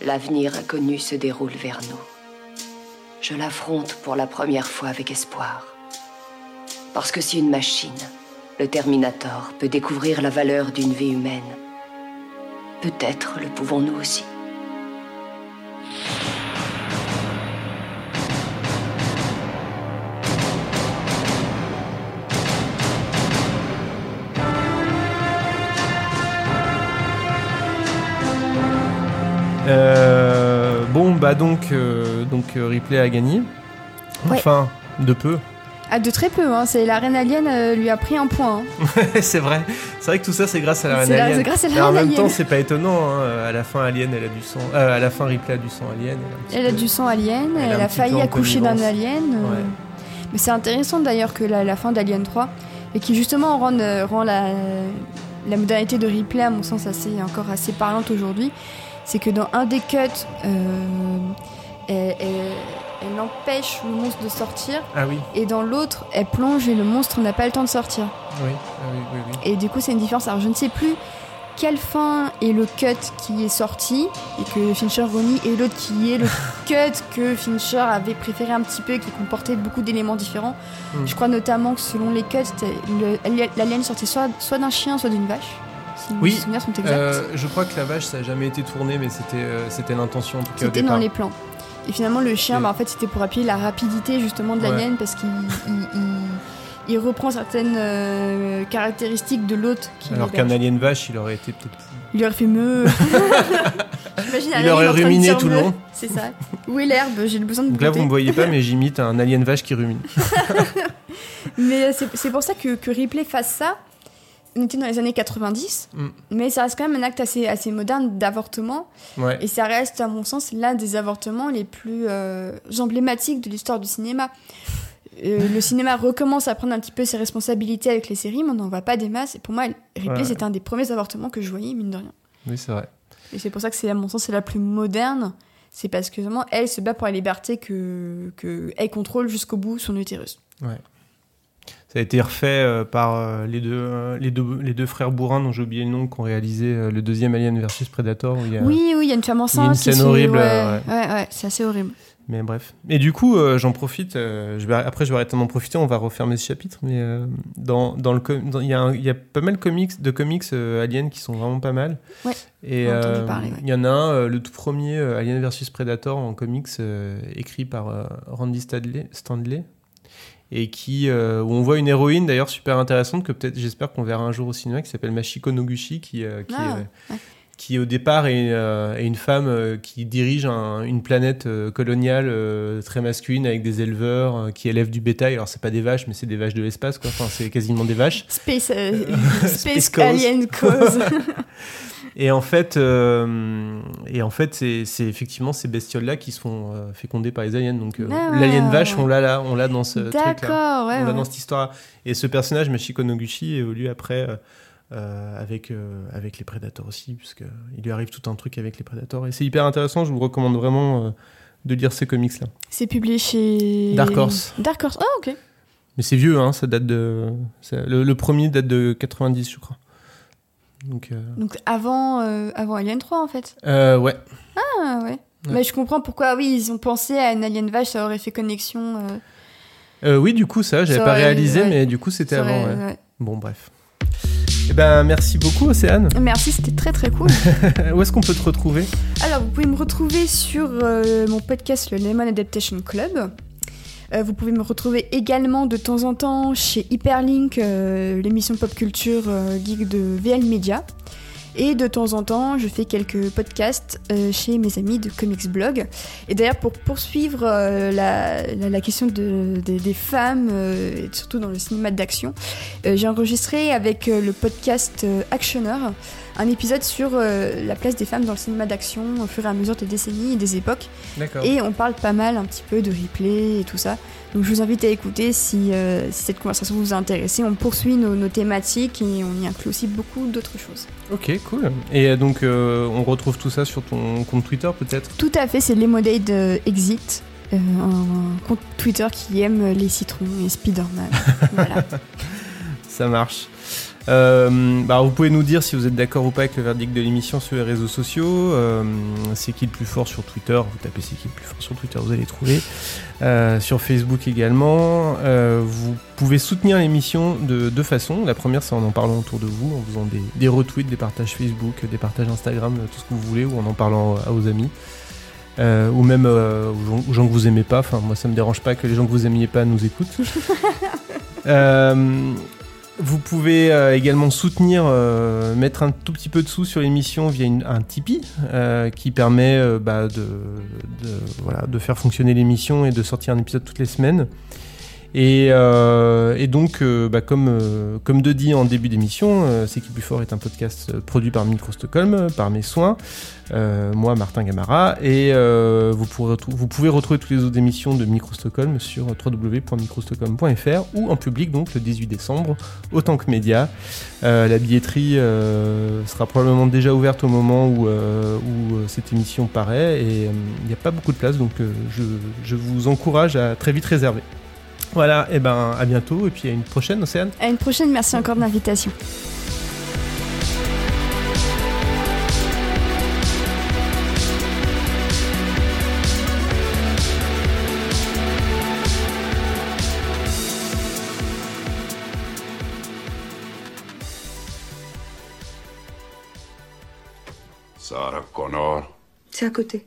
L'avenir inconnu se déroule vers nous. Je l'affronte pour la première fois avec espoir. Parce que si une machine, le Terminator, peut découvrir la valeur d'une vie humaine, peut-être le pouvons-nous aussi. Euh, bon, bah donc, euh, donc euh, Ripley a gagné. Ouais. Enfin, de peu. Ah de très peu hein, c'est la reine alien euh, lui a pris un point. hein. [laughs] c'est vrai. C'est vrai que tout ça, c'est grâce à la reine la- alien. c'est grâce à la Mais en même alien. temps, c'est pas étonnant. hein. À la fin, Alien, elle a du sang. euh, à la fin, Ripley a du sang alien. Elle a, du sang alien, Elle a failli accoucher d'un alien. euh, Ouais. Mais c'est intéressant d'ailleurs que la, la fin d'Alien 3 et qui justement rend, rend la, la modalité de replay à mon sens assez encore assez parlante aujourd'hui. C'est que dans un des cuts, euh, elle, elle- elle empêche le monstre de sortir Ah oui, et dans l'autre, elle plonge et le monstre n'a pas le temps de sortir. oui, ah oui, oui, oui. Et du coup, c'est une différence. Alors, je ne sais plus quelle fin est le cut qui est sorti et que Fincher renie, et l'autre qui est le [laughs] cut que Fincher avait préféré un petit peu et qui comportait beaucoup d'éléments différents. Mm. Je crois notamment que selon les cuts, l'alien sortait soit, soit d'un chien, soit d'une vache. Si Oui, mes souvenirs sont exacts. Euh, je crois que la vache, ça a jamais été tourné, mais c'était euh, c'était l'intention en tout cas C'était dans les plans. Et finalement, le chien, bah, en fait, c'était pour appuyer la rapidité justement de Ouais. l'alien parce qu'il il- il- il reprend certaines euh, caractéristiques de l'autre. qui Alors qu'un alien vache, il aurait été peut-être. Il aurait fait me. [laughs] [laughs] J'imagine un Il aurait ruminé tout le long. C'est ça. Où est l'herbe? J'ai besoin de Donc là, vous goûter. me voyez pas, mais j'imite un alien vache qui rumine. [laughs] Mais c'est c'est pour ça que, que Ripley fasse ça. On était dans les années 90, Mm. mais ça reste quand même un acte assez, assez moderne d'avortement. Ouais. Et ça reste, à mon sens, l'un des avortements les plus euh, emblématiques de l'histoire du cinéma. Euh, [laughs] le cinéma recommence à prendre un petit peu ses responsabilités avec les séries, mais on n'en voit pas des masses. Et pour moi, Ripley, Ouais. c'était un des premiers avortements que je voyais, mine de rien. Oui, c'est vrai. Et c'est pour ça que c'est, à mon sens, c'est la plus moderne. C'est parce que vraiment, elle se bat pour la liberté que, que elle contrôle jusqu'au bout son utérus. Ça a été refait euh, par euh, les, deux, euh, les, deux, les deux frères bourrins dont j'ai oublié le nom qui ont réalisé le deuxième Alien versus Predator. Où il y a... Oui, oui, il y a une femme enceinte. une scène horrible, Ouais, ouais, ouais, c'est assez horrible. Mais bref. Et du coup, euh, j'en profite. euh, je vais, après, je vais arrêter d'en profiter. On va refermer ce chapitre. Mais euh, dans, dans le, il y, y a pas mal de comics, de comics euh, Alien qui sont vraiment pas mal. Ouais, Et ouais. il y en a un, le tout premier Alien versus Predator en comics, écrit par Randy Stanley et qui euh, où on voit une héroïne d'ailleurs super intéressante que peut-être j'espère qu'on verra un jour au cinéma qui s'appelle Machiko Noguchi qui euh, qui, Ah, euh, ouais. qui au départ est, euh, est une femme qui dirige un- une planète coloniale très masculine avec des éleveurs qui élèvent du bétail alors c'est pas des vaches mais c'est des vaches de l'espace quoi enfin c'est quasiment des vaches Space, [laughs] Space Space. Alien Cause. [laughs] Et en fait, euh, et en fait, c'est effectivement ces bestioles-là qui se font euh, féconder par les aliens. Donc euh, Ah, l'alien vache, ouais. on l'a là, on l'a dans ce truc-là. Ouais. on l'a dans cette histoire. Et ce personnage, Machiko Noguchi, évolue après euh, euh, avec avec les prédateurs aussi, puisque il lui arrive tout un truc avec les prédateurs. Et c'est hyper intéressant. Je vous recommande vraiment de lire ces comics-là. C'est publié chez. Dark Horse. Dark Horse, ah, ok. Mais c'est vieux, hein, ça date de le premier date de 90, je crois. Donc, euh, Donc avant, euh, avant Alien 3 en fait. euh, ouais. Ah ouais. Mais je comprends pourquoi, oui, ils ont pensé à une Alien vache, ça aurait fait connexion. euh, oui, du coup, ça, j'avais pas aurait- réalisé, ouais. mais du coup, c'était avant. aurait- ouais. ouais. Bon, bref. Eh ben, merci beaucoup, Océane. Merci, c'était très très cool. [laughs] Où est-ce qu'on peut te retrouver? Alors, vous pouvez me retrouver sur euh, mon podcast, le Lemon Adaptation Club. Euh, vous pouvez me retrouver également de temps en temps chez Hyperlink, euh, l'émission pop culture euh, geek de VL Media. Et de temps en temps, je fais quelques podcasts euh, chez mes amis de Comics Blog. Et d'ailleurs, pour poursuivre euh, la, la- la question de- des- des femmes, euh, et surtout dans le cinéma d'action, j'ai enregistré avec le podcast Actionneur un épisode sur la place des femmes dans le cinéma d'action au fur et à mesure des décennies et des époques. Et on parle pas mal un petit peu de replay et tout ça. Donc je vous invite à écouter si, euh, si cette conversation vous a intéressé. On poursuit nos, nos thématiques et on y inclut aussi beaucoup d'autres choses. Ok, cool. Et euh, donc, euh, on retrouve tout ça sur ton compte Twitter, peut-être? Tout à fait, c'est Lemonade Exit, euh, un compte Twitter qui aime les citrons et Spider-Man. [laughs] voilà. Ça marche. Euh, bah, vous pouvez nous dire si vous êtes d'accord ou pas avec le verdict de l'émission sur les réseaux sociaux. Euh, c'est qui le plus fort sur Twitter? Vous tapez c'est qui le plus fort sur Twitter, vous allez trouver. Euh, sur Facebook également. Euh, vous pouvez soutenir l'émission de deux façons. La première, c'est en en parlant autour de vous, en faisant des, des retweets, des partages Facebook, des partages Instagram, tout ce que vous voulez, ou en en parlant à vos amis. Euh, ou même euh, aux, gens, aux gens que vous aimez pas. Enfin, moi, ça me dérange pas que les gens que vous aimiez pas nous écoutent. [laughs] Vous pouvez euh, également soutenir, euh, mettre un tout petit peu de sous sur l'émission via une- un Tipeee euh, qui permet euh, bah, de, de- voilà, de faire fonctionner l'émission et de sortir un épisode toutes les semaines. Et, euh, et donc, euh, bah, comme, euh, comme de dit en début d'émission, C'est qui plus fort est un podcast produit par Micro Stockholm, par mes soins, moi Martin Gamara, et vous, pouvez retrouver toutes les autres émissions de Micro Stockholm sur www.microstockholm.fr ou en public donc le 18 décembre, autant que média. La billetterie sera probablement déjà ouverte au moment où, cette émission paraît et il n'y a pas beaucoup de place donc je vous encourage à très vite réserver. Voilà, et ben à bientôt et puis à une prochaine Océane. À une prochaine, merci encore de l'invitation. Sarah Connor. C'est à côté.